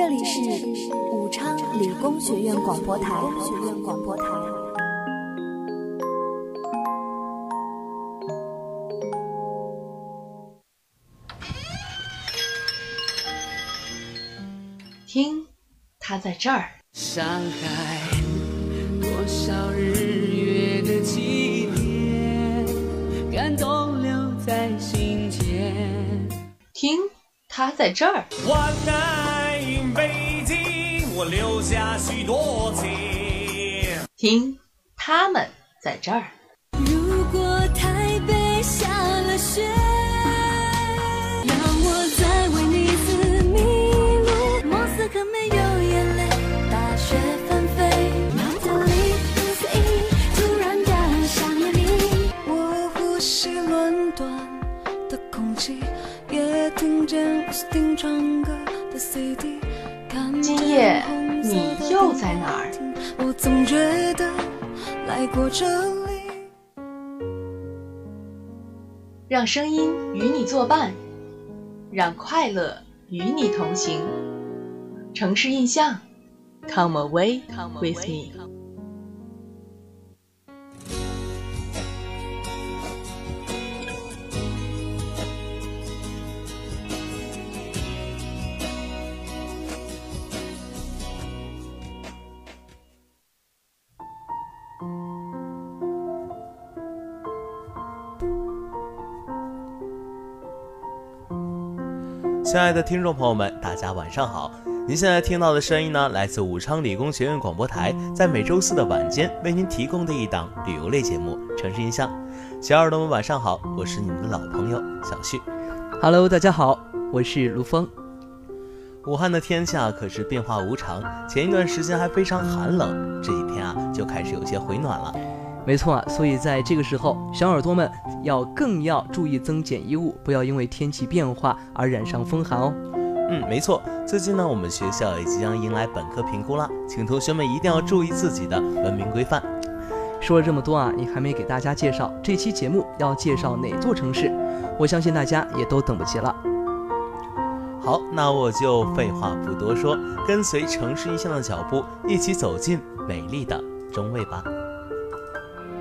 这里是武昌理工学院广播台。学院广播台。听，他在这儿。上海，多少日月的纪念，感动留在心间。听，他在这儿。我，留下许多情。听，他们在这儿。过这里。让声音与你作伴，让快乐与你同行。城市印象，Come away with me。亲爱的听众朋友们，大家晚上好！您现在听到的声音呢，来自武昌理工学院广播台，在每周四的晚间为您提供的一档旅游类节目《城市印象》。小耳朵们晚上好，我是你们的老朋友小旭。Hello，大家好，我是卢峰。武汉的天气啊，可是变化无常，前一段时间还非常寒冷，这几天啊就开始有些回暖了。没错啊，所以在这个时候，小耳朵们要更要注意增减衣物，不要因为天气变化而染上风寒哦。嗯，没错，最近呢，我们学校也即将迎来本科评估啦，请同学们一定要注意自己的文明规范。说了这么多啊，你还没给大家介绍这期节目要介绍哪座城市？我相信大家也都等不及了。好，那我就废话不多说，跟随城市印象的脚步，一起走进美丽的中卫吧。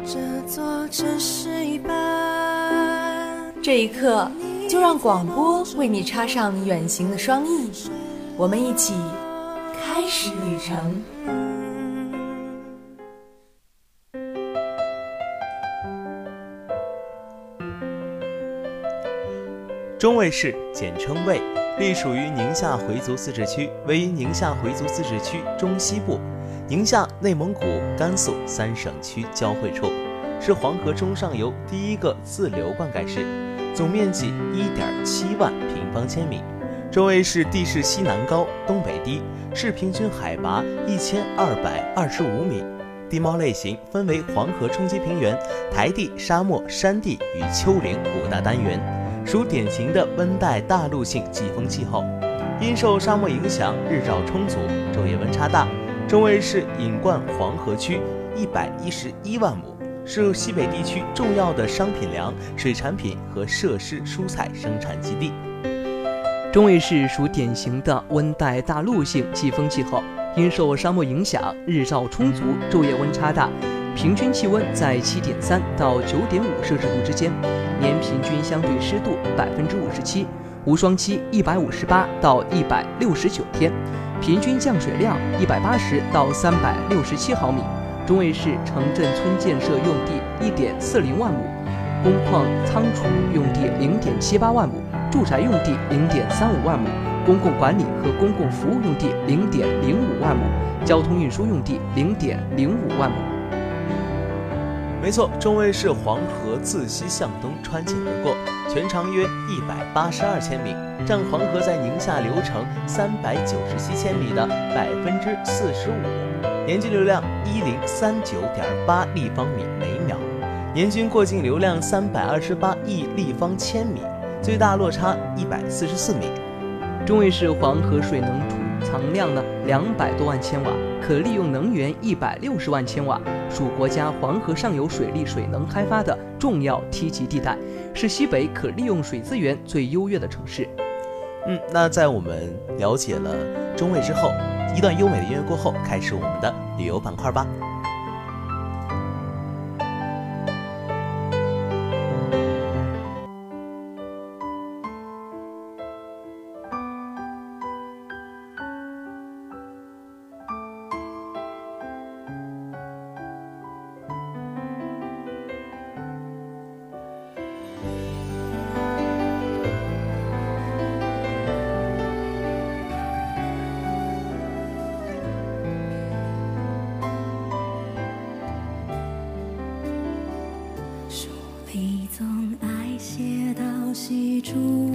这座城市一半。这一刻，就让广播为你插上远行的双翼，我们一起开始旅程。中卫市简称卫，隶属于宁夏回族自治区，位于宁夏回族自治区中西部，宁夏、内蒙古、甘肃三省区交汇处，是黄河中上游第一个自流灌溉市，总面积一点七万平方千米。周围是地势西南高，东北低，市平均海拔一千二百二十五米。地貌类型分为黄河冲积平原、台地、沙漠、山地与丘陵五大单元。属典型的温带大陆性季风气候，因受沙漠影响，日照充足，昼夜温差大。中卫市引灌黄河区一百一十一万亩，是西北地区重要的商品粮、水产品和设施蔬菜生产基地。中卫市属典型的温带大陆性季风气候，因受沙漠影响，日照充足，昼夜温差大。平均气温在七点三到九点五摄氏度之间，年平均相对湿度百分之五十七，无霜期一百五十八到一百六十九天，平均降水量一百八十到三百六十七毫米。中卫市城镇村建设用地一点四零万亩，工矿仓储用地零点七八万亩，住宅用地零点三五万亩，公共管理和公共服务用地零点零五万亩，交通运输用地零点零五万亩。没错，中卫市黄河自西向东穿涧而过，全长约一百八十二千米，占黄河在宁夏流程三百九十七千米的百分之四十五，年均流量一零三九点八立方米每秒，年均过境流量三百二十八亿立方千米，最大落差一百四十四米。中卫市黄河水能储藏量呢两百多万千瓦，可利用能源一百六十万千瓦，属国家黄河上游水利水能开发的重要梯级地带，是西北可利用水资源最优越的城市。嗯，那在我们了解了中卫之后，一段优美的音乐过后，开始我们的旅游板块吧。Trú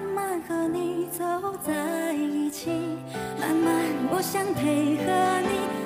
慢慢和你走在一起，慢慢我想配合你。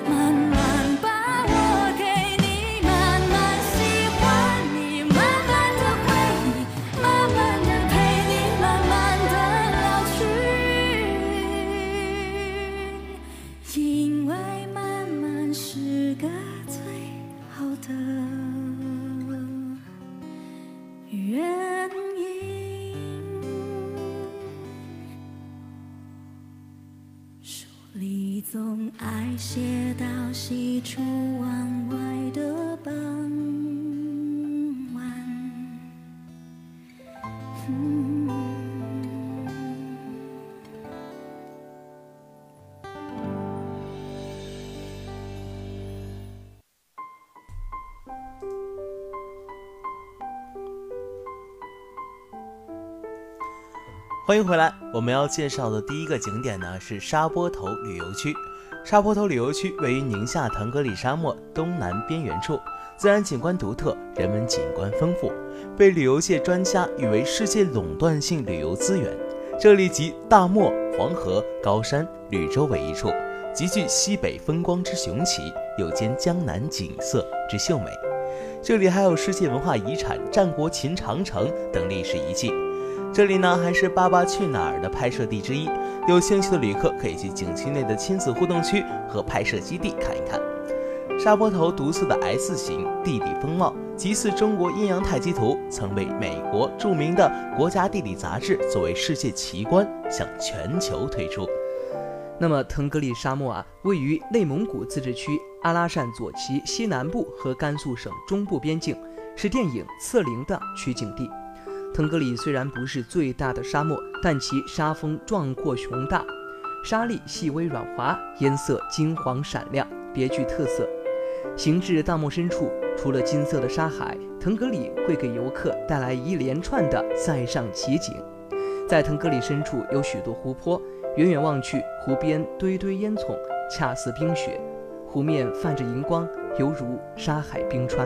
欢迎回来，我们要介绍的第一个景点呢是沙坡头旅游区。沙坡头旅游区位于宁夏腾格里沙漠东南边缘处，自然景观独特，人文景观丰富，被旅游界专家誉为世界垄断性旅游资源。这里集大漠、黄河、高山、绿洲为一处，极具西北风光之雄奇，又兼江南景色之秀美。这里还有世界文化遗产战国秦长城等历史遗迹。这里呢，还是《爸爸去哪儿》的拍摄地之一。有兴趣的旅客可以去景区内的亲子互动区和拍摄基地看一看。沙坡头独特的 S 型地理风貌，极似中国阴阳太极图，曾被美国著名的国家地理杂志作为世界奇观向全球推出。那么，腾格里沙漠啊，位于内蒙古自治区阿拉善左旗西南部和甘肃省中部边境，是电影《刺陵》的取景地。腾格里虽然不是最大的沙漠，但其沙峰壮阔雄大，沙粒细微软滑，颜色金黄闪亮，别具特色。行至大漠深处，除了金色的沙海，腾格里会给游客带来一连串的塞上奇景。在腾格里深处有许多湖泊，远远望去，湖边堆堆烟囱，恰似冰雪，湖面泛着银光，犹如沙海冰川。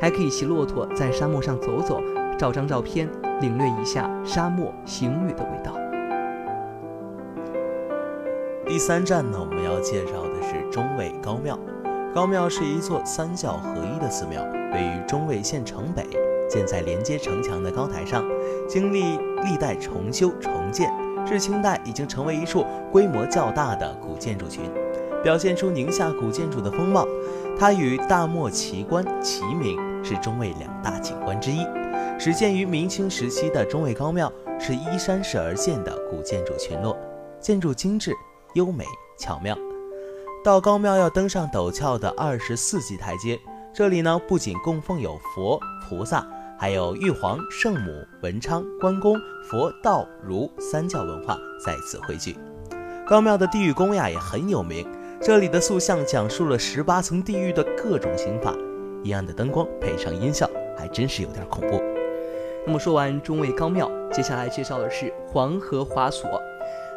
还可以骑骆驼在沙漠上走走。照张照片，领略一下沙漠行旅的味道。第三站呢，我们要介绍的是中卫高庙。高庙是一座三教合一的寺庙，位于中卫县城北，建在连接城墙的高台上，经历历代重修重建，至清代已经成为一处规模较大的古建筑群，表现出宁夏古建筑的风貌。它与大漠奇观齐名，是中卫两大景观之一。始建于明清时期的中卫高庙是依山势而建的古建筑群落，建筑精致、优美、巧妙。到高庙要登上陡峭的二十四级台阶，这里呢不仅供奉有佛菩萨，还有玉皇、圣母、文昌、关公、佛道儒三教文化在此汇聚。高庙的地狱宫呀也很有名，这里的塑像讲述了十八层地狱的各种刑法，阴暗的灯光配上音效，还真是有点恐怖。那么说完中卫高庙，接下来介绍的是黄河滑索。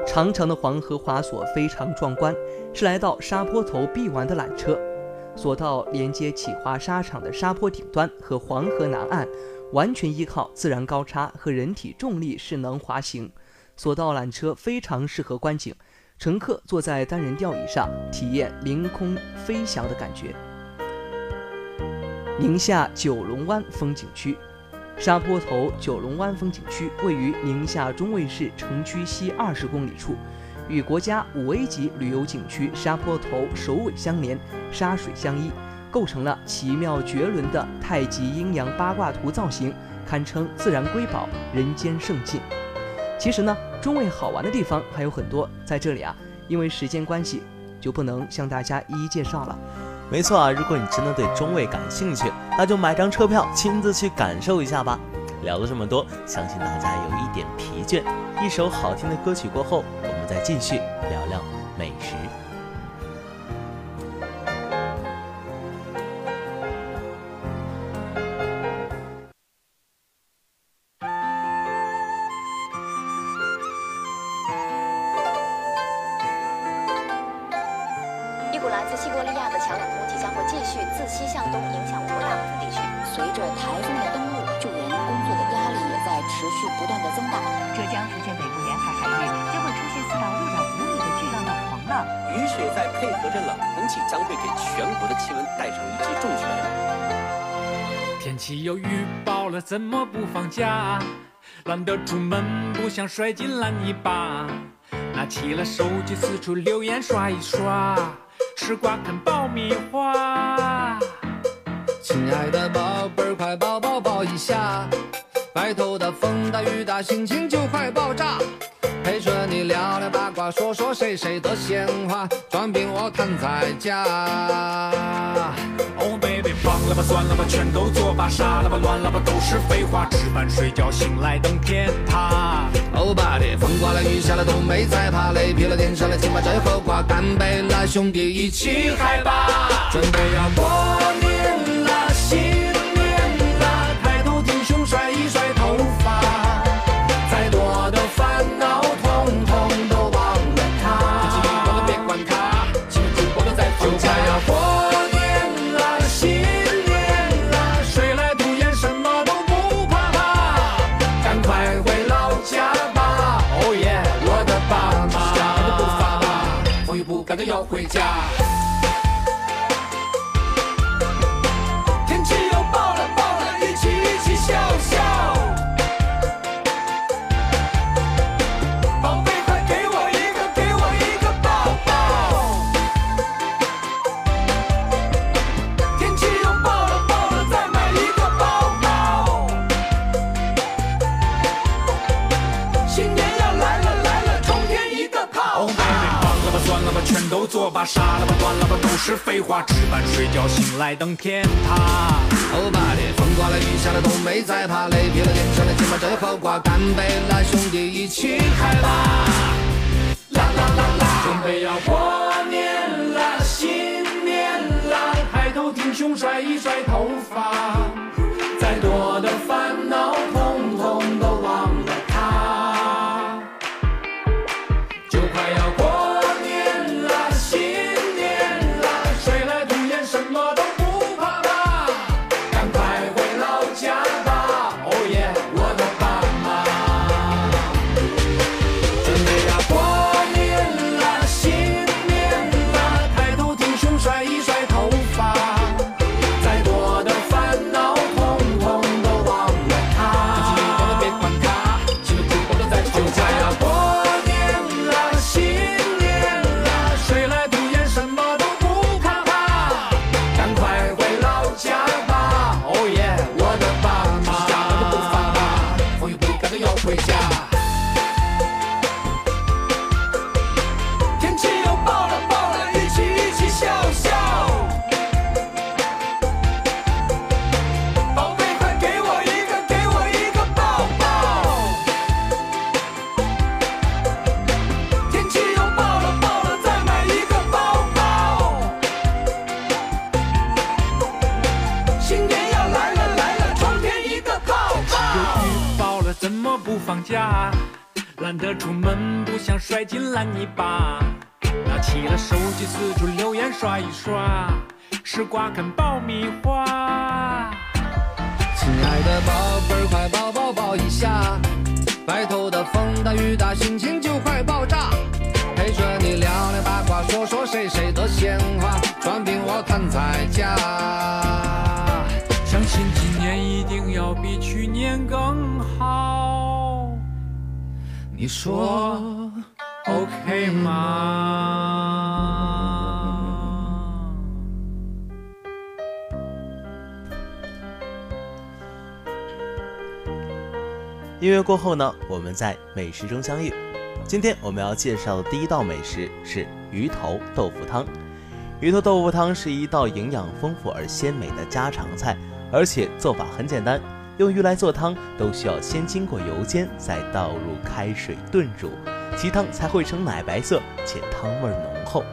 长长的黄河滑索非常壮观，是来到沙坡头必玩的缆车。索道连接起滑沙场的沙坡顶端和黄河南岸，完全依靠自然高差和人体重力势能滑行。索道缆车非常适合观景，乘客坐在单人吊椅上，体验凌空飞翔的感觉。宁夏九龙湾风景区。沙坡头九龙湾风景区位于宁夏中卫市城区西二十公里处，与国家五 A 级旅游景区沙坡头首尾相连，沙水相依，构成了奇妙绝伦的太极阴阳八卦图造型，堪称自然瑰宝、人间胜境。其实呢，中卫好玩的地方还有很多，在这里啊，因为时间关系，就不能向大家一一介绍了。没错啊，如果你真的对中卫感兴趣，那就买张车票亲自去感受一下吧。聊了这么多，相信大家有一点疲倦。一首好听的歌曲过后，我们再继续聊聊美食。继续自西向东影响我国大部分地区。随着台风的登陆，救援工作的压力也在持续不断的增大。浙江福建北部沿海海域将会出现四到六点五米的巨浪到狂浪。雨雪再配合着冷空气，将会给全国的气温带上一记重拳。天气又预报了，怎么不放假？懒得出门，不想摔进烂泥巴。拿起了手机，四处留言刷一刷。吃瓜啃爆米花，亲爱的宝贝儿，快抱抱抱一下。外头的风大雨大，心情就快爆炸。陪着你聊聊八卦，说说谁谁的闲话，装病我躺在家。Oh baby，忘了吧，算了吧，全都作罢，傻了吧，乱了吧，都是废话。吃饭睡觉，醒来等天塌。欧巴的，风刮了雨下了都没在怕，雷劈了电闪了，请把这后挂干杯，了兄弟一起嗨吧，准备要过年家。来登天塔。欧巴的，风刮了雨下了都没在怕，累疲了脸上的肩膀这后挂，干杯啦，兄弟一起嗨吧！啦啦啦啦，准备要过年啦，新年啦，抬头挺胸，甩一甩头发，不放假？懒得出门，不想摔进烂泥巴。拿起了手机，四处留言刷一刷，吃瓜啃爆米花。亲爱的宝贝儿，快抱抱抱一下！外头的风大雨大，心情就快爆炸。陪着你聊聊八卦，说说谁谁的闲话，转评我看彩价。相信今年一定要比去年更好。你说 OK 吗？音乐过后呢，我们在美食中相遇。今天我们要介绍的第一道美食是鱼头豆腐汤。鱼头豆腐汤是一道营养丰富而鲜美的家常菜，而且做法很简单。用鱼来做汤，都需要先经过油煎，再倒入开水炖煮，其汤才会呈奶白色，且汤味浓厚。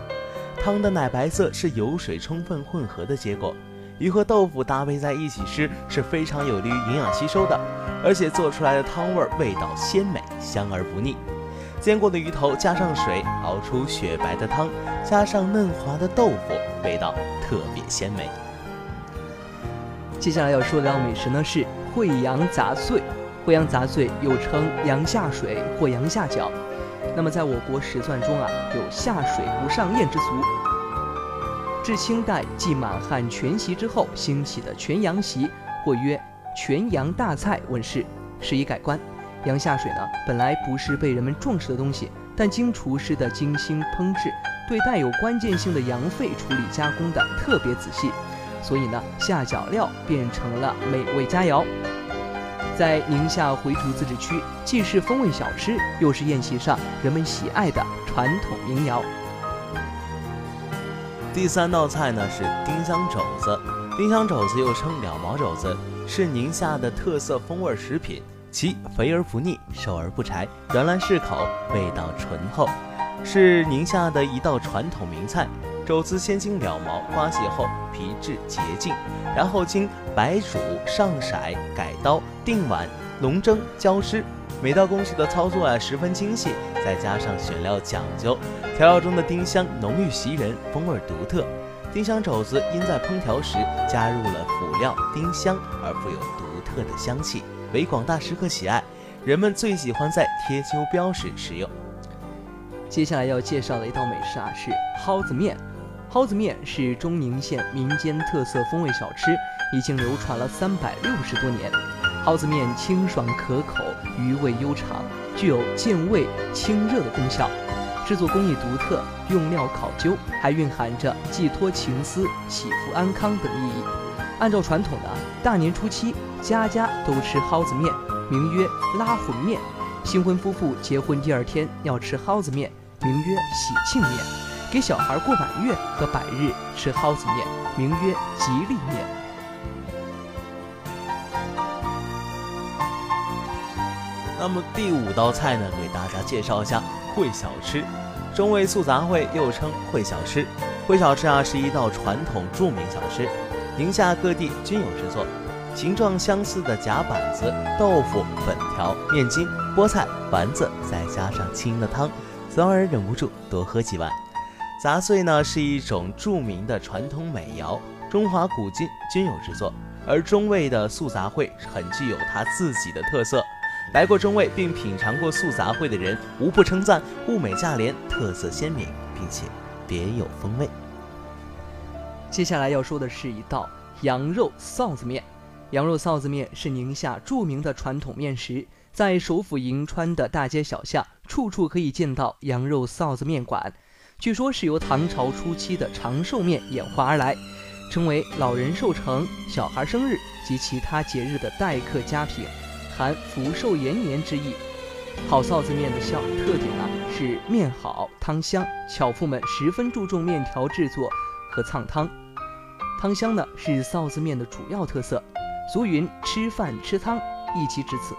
汤的奶白色是油水充分混合的结果。鱼和豆腐搭配在一起吃是非常有利于营养吸收的，而且做出来的汤味味道鲜美，香而不腻。煎过的鱼头加上水，熬出雪白的汤，加上嫩滑的豆腐，味道特别鲜美。接下来要说的美食呢是惠阳杂碎。惠阳杂碎又称阳下水或阳下饺。那么在我国食传中啊，有下水不上宴之俗。至清代继满汉全席之后兴起的全羊席，或曰全羊大菜问世，是以改观。羊下水呢，本来不是被人们重视的东西，但经厨师的精心烹制，对带有关键性的羊肺处理加工的特别仔细，所以呢，下脚料变成了美味佳肴。在宁夏回族自治区，既是风味小吃，又是宴席上人们喜爱的传统民谣。第三道菜呢是丁香肘子，丁香肘子又称鸟毛肘子，是宁夏的特色风味食品，其肥而不腻，瘦而不柴，软烂适口，味道醇厚，是宁夏的一道传统名菜。肘子先经了毛刮洗后，皮质洁净，然后经白煮、上色、改刀、定碗、笼蒸、浇湿，每道工序的操作啊十分精细，再加上选料讲究，调料中的丁香浓郁袭人，风味独特。丁香肘子因在烹调时加入了辅料丁香而富有独特的香气，为广大食客喜爱。人们最喜欢在贴秋膘时食用。接下来要介绍的一道美食啊是蒿子面。蒿子面是中宁县民间特色风味小吃，已经流传了三百六十多年。蒿子面清爽可口，余味悠长，具有健胃清热的功效。制作工艺独特，用料考究，还蕴含着寄托情思、祈福安康等意义。按照传统的大年初七，家家都吃蒿子面，名曰拉魂面。新婚夫妇结婚第二天要吃蒿子面，名曰喜庆面；给小孩过满月和百日吃蒿子面，名曰吉利面。那么第五道菜呢，给大家介绍一下烩小吃。中味素杂烩又称烩小吃，烩小吃啊是一道传统著名小吃，宁夏各地均有制作。形状相似的夹板子、豆腐、粉条、面筋、菠菜、丸子，再加上清的汤，总让人忍不住多喝几碗。杂碎呢是一种著名的传统美肴，中华古今均有制作。而中味的素杂烩很具有它自己的特色。来过中卫并品尝过素杂烩的人，无不称赞物美价廉、特色鲜明，并且别有风味。接下来要说的是一道羊肉臊子面。羊肉臊子面是宁夏著名的传统面食，在首府银川的大街小巷，处处可以见到羊肉臊子面馆。据说是由唐朝初期的长寿面演化而来，成为老人寿辰、小孩生日及其他节日的待客佳品。含福寿延年之意。好臊子面的效特点啊是面好汤香，巧妇们十分注重面条制作和烫汤。汤香呢是臊子面的主要特色，俗云吃饭吃汤，一其至此。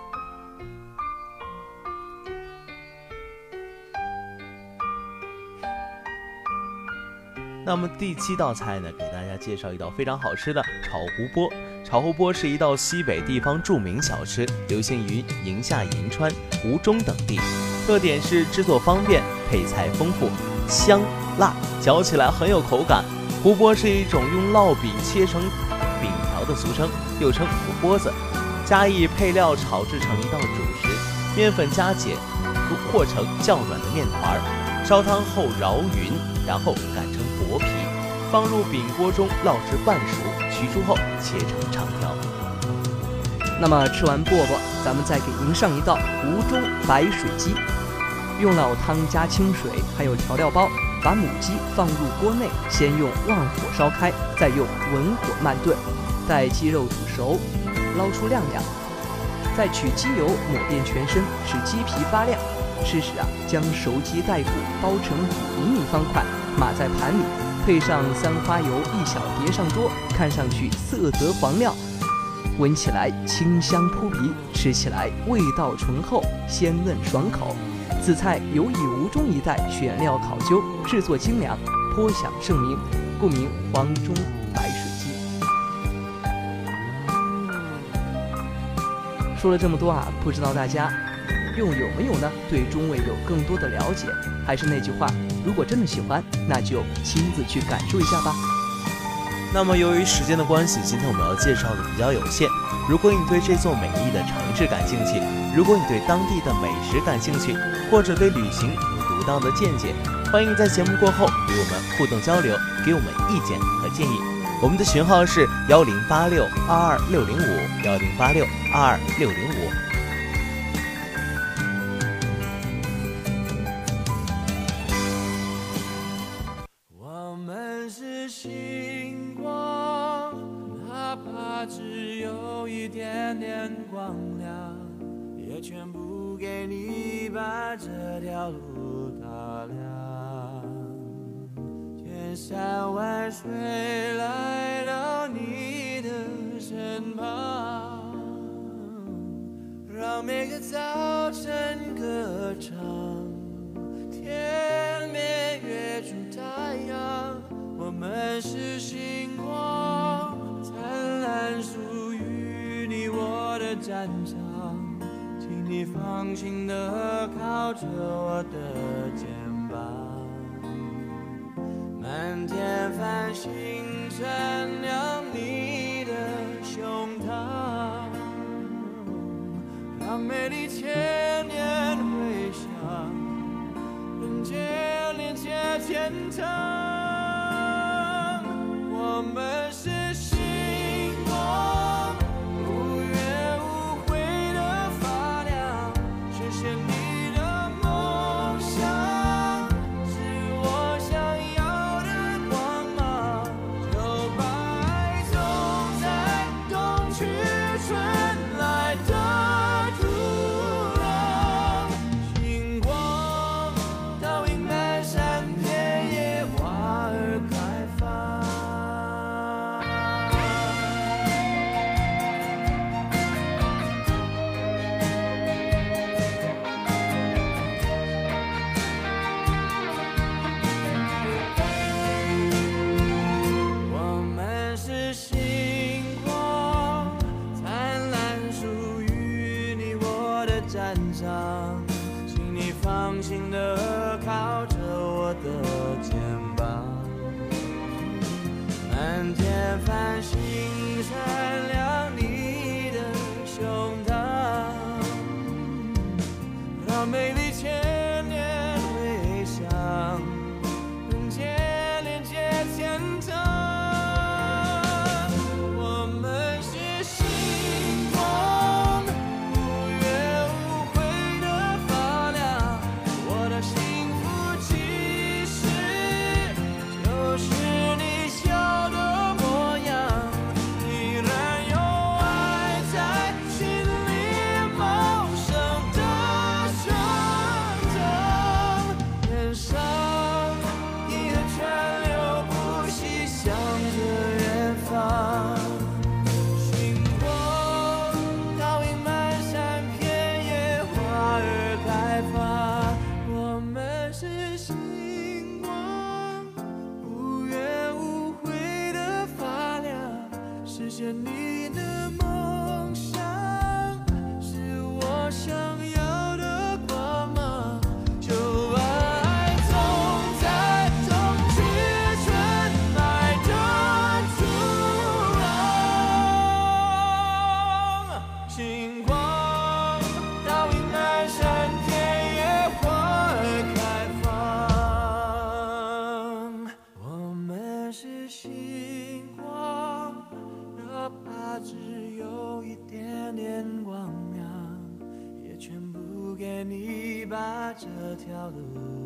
那么第七道菜呢，给大家介绍一道非常好吃的炒湖波。炒湖波是一道西北地方著名小吃，流行于宁夏银川、吴中等地。特点是制作方便，配菜丰富，香辣，嚼起来很有口感。湖波是一种用烙饼切成饼条的俗称，又称湖波子，加以配料炒制成一道主食。面粉加碱，和和成较软的面团，烧汤后揉匀，然后擀，放入饼锅中烙至半熟。取出后切成长条。那么吃完饽饽，咱们再给您上一道吴中白水鸡。用老汤加清水，还有调料包，把母鸡放入锅内，先用旺火烧开，再用文火慢炖，待鸡肉煮熟，捞出晾晾。再取鸡油抹遍全身，使鸡皮发亮。吃时啊，将熟鸡带骨包成五厘米方块，码在盘里。配上三花油一小碟上桌，看上去色泽黄亮，闻起来清香扑鼻，吃起来味道醇厚，鲜嫩爽口。此菜尤以吴中一带选料考究，制作精良，颇享盛名，故名黄中白水鸡。说了这么多啊，不知道大家又有没有呢？对中味有更多的了解？还是那句话。如果真的喜欢，那就亲自去感受一下吧。那么由于时间的关系，今天我们要介绍的比较有限。如果你对这座美丽的城市感兴趣，如果你对当地的美食感兴趣，或者对旅行有独到的见解，欢迎在节目过后与我们互动交流，给我们意见和建议。我们的群号是幺零八六二二六零五幺零八六二二六零五。把这条路打亮，千山万水来到你的身旁，让每个早晨歌唱。天边跃出太阳，我们是星光，灿烂属于你我的战场。请你放心的靠着我的肩膀。满天繁星这条路。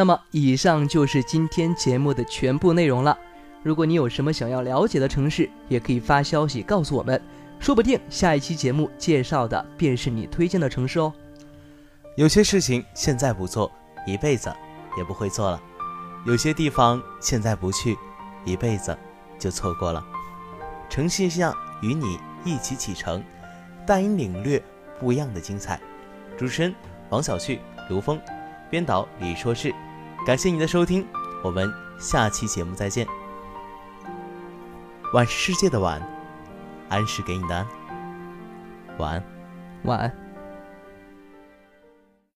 那么，以上就是今天节目的全部内容了。如果你有什么想要了解的城市，也可以发消息告诉我们，说不定下一期节目介绍的便是你推荐的城市哦。有些事情现在不做，一辈子也不会做了；有些地方现在不去，一辈子就错过了。诚信巷与你一起启程，带你领略不一样的精彩。主持人王小旭、刘峰，编导李硕士。感谢你的收听，我们下期节目再见。晚是世界的晚，安是给你的安。晚安，晚安。